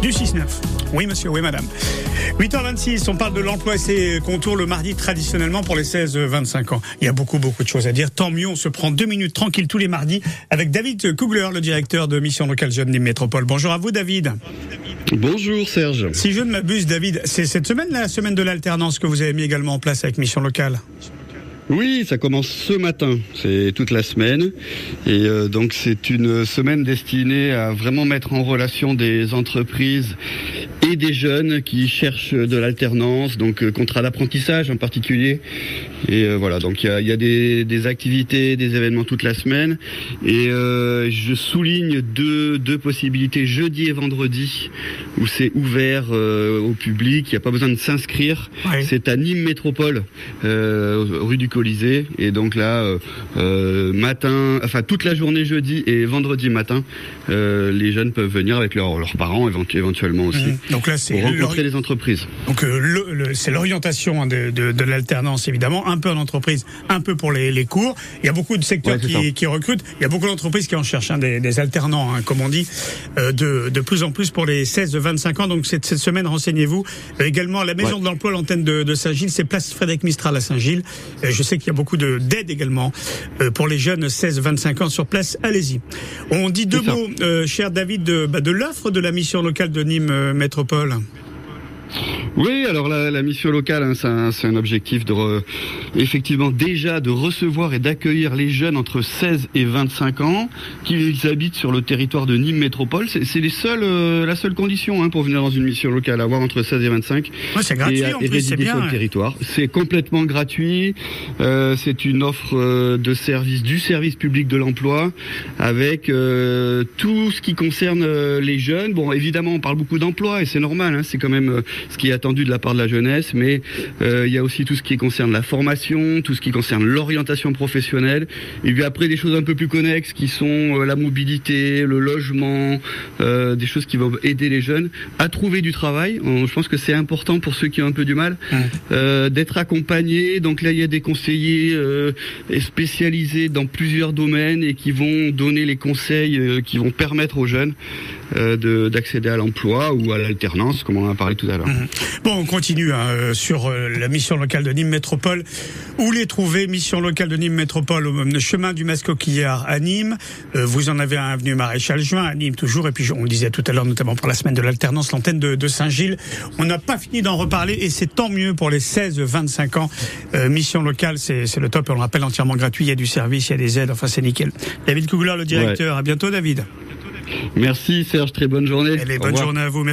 du 6-9. Oui, monsieur, oui, madame. 8h26, on parle de l'emploi et ses contours le mardi traditionnellement pour les 16-25 ans. Il y a beaucoup, beaucoup de choses à dire. Tant mieux, on se prend deux minutes tranquille tous les mardis avec David Kugler, le directeur de Mission Locale Jeune Nîmes Métropole. Bonjour à vous, David. Bonjour, Serge. Si je ne m'abuse, David, c'est cette semaine, la semaine de l'alternance que vous avez mis également en place avec Mission Locale. Oui, ça commence ce matin, c'est toute la semaine. Et euh, donc c'est une semaine destinée à vraiment mettre en relation des entreprises des jeunes qui cherchent de l'alternance, donc euh, contrat d'apprentissage en particulier. Et euh, voilà, donc il y a, y a des, des, activités, des événements toute la semaine. Et je souligne deux, deux possibilités, jeudi et vendredi, où c'est ouvert au public, il n'y a pas besoin de s'inscrire. C'est à Nîmes Métropole, rue du Colisée. Et donc là, matin, enfin toute la journée jeudi et vendredi matin, les jeunes peuvent venir avec leurs parents éventuellement aussi. Mmh. Donc là, c'est rencontrer les entreprises. Donc euh, c'est l'orientation hein, de, de, de l'alternance évidemment, un peu en entreprise, un peu pour les, les cours. Il y a beaucoup de secteurs qui, qui, recrutent. Il y a beaucoup d'entreprises qui en cherchent hein, des, des, alternants, hein, comme on dit, euh, de, de plus en plus pour les 16-25 ans. Donc cette, cette semaine, renseignez-vous euh, également à la Maison de l'Emploi, l'antenne de, de Saint-Gilles, c'est place Frédéric Mistral à Saint-Gilles. Euh, je sais qu'il y a beaucoup d'aide également euh, pour les jeunes 16-25 ans sur place. Allez-y. On dit deux mots, cher David, de, bah, de l'offre de la mission locale de Nîmes Métropole Paul oui, alors la, la mission locale, hein, c'est un, un, objectif de effectivement déjà de recevoir et d'accueillir les jeunes entre 16 et 25 ans qui habitent sur le territoire de Nîmes Métropole. C'est les seuls, euh, la seule condition hein, pour venir dans une mission locale, avoir entre 16 et 25 ouais, c'est gratuit, et, en plus, bien, sur le territoire. C'est complètement gratuit. Euh, c'est une offre euh, de service du service public de l'emploi avec euh, tout ce qui concerne euh, les jeunes. Bon, évidemment, on parle beaucoup d'emploi et c'est normal. Hein, c'est quand même ce qui est attendu de la part de la jeunesse, mais euh, il y a aussi tout ce qui concerne la formation, tout ce qui concerne l'orientation professionnelle, et puis après des choses un peu plus connexes qui sont euh, la mobilité, le logement, euh, des choses qui vont aider les jeunes à trouver du travail. je pense que c'est important pour ceux qui ont un peu du mal d'être accompagnés. Donc là, il y a des conseillers spécialisés dans plusieurs domaines et qui vont donner les conseils qui vont permettre aux jeunes d'accéder à l'emploi ou à l'alternance, comme on en a parlé tout à l'heure. Mmh. Bon, on continue hein, euh, sur euh, la mission locale de Nîmes Métropole. Où les trouver Mission locale de Nîmes Métropole au chemin du Mascoquillard à Nîmes. Euh, vous en avez un avenue Maréchal Juin à Nîmes toujours. Et puis on le disait tout à l'heure, notamment pour la semaine de l'alternance, l'antenne de, de Saint-Gilles. On n'a pas fini d'en reparler et c'est tant mieux pour les 16-25 ans. Euh, mission locale, c'est le top. On le rappelle entièrement gratuit. Il y a du service, il y a des aides. Enfin, c'est nickel. David Kugler, le directeur. Ouais. À bientôt, David. Merci Serge, très bonne journée. Allez, bonne journée à vous.